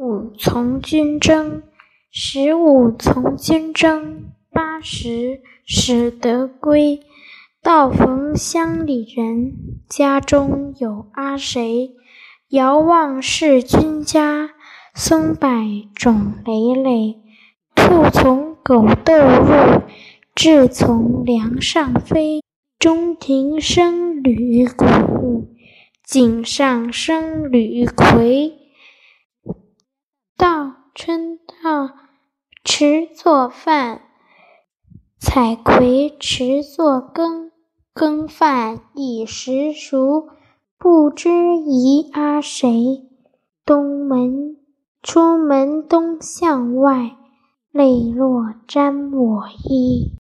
五从军征，十五从军征，八十始得归。道逢乡里人，家中有阿谁？遥望是君家，松柏冢累累。兔从狗窦入，雉从梁上飞。中庭生旅谷，井上生旅葵。春到，迟作饭；采葵迟作羹。羹饭一时熟，不知饴阿谁？东门出门东向外，泪落沾我衣。